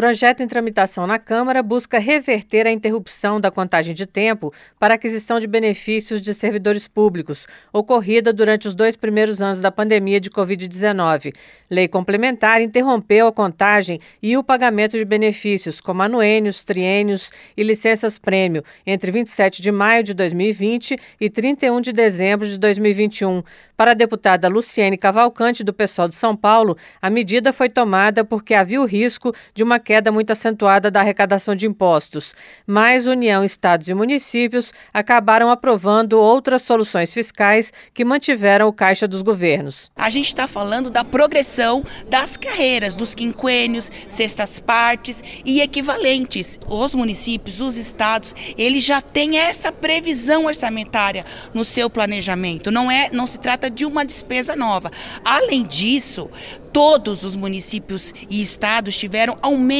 Projeto em tramitação na Câmara busca reverter a interrupção da contagem de tempo para aquisição de benefícios de servidores públicos, ocorrida durante os dois primeiros anos da pandemia de Covid-19. Lei complementar interrompeu a contagem e o pagamento de benefícios, como anuênios, triênios e licenças-prêmio, entre 27 de maio de 2020 e 31 de dezembro de 2021. Para a deputada Luciene Cavalcante, do PSOL de São Paulo, a medida foi tomada porque havia o risco de uma queda muito acentuada da arrecadação de impostos. Mas União, estados e municípios acabaram aprovando outras soluções fiscais que mantiveram o caixa dos governos. A gente está falando da progressão das carreiras, dos quinquênios, sextas partes e equivalentes. Os municípios, os estados, eles já têm essa previsão orçamentária no seu planejamento. Não é, não se trata de uma despesa nova. Além disso, todos os municípios e estados tiveram aumento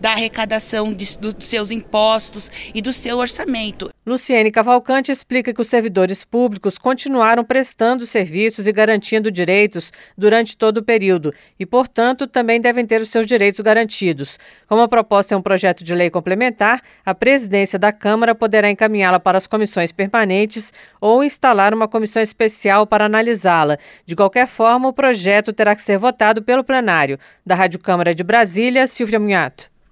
da arrecadação de, dos seus impostos e do seu orçamento. Luciene Cavalcante explica que os servidores públicos continuaram prestando serviços e garantindo direitos durante todo o período e, portanto, também devem ter os seus direitos garantidos. Como a proposta é um projeto de lei complementar, a presidência da Câmara poderá encaminhá-la para as comissões permanentes ou instalar uma comissão especial para analisá-la. De qualquer forma, o projeto terá que ser votado pelo plenário. Da Rádio Câmara de Brasília, Silvia Munhato.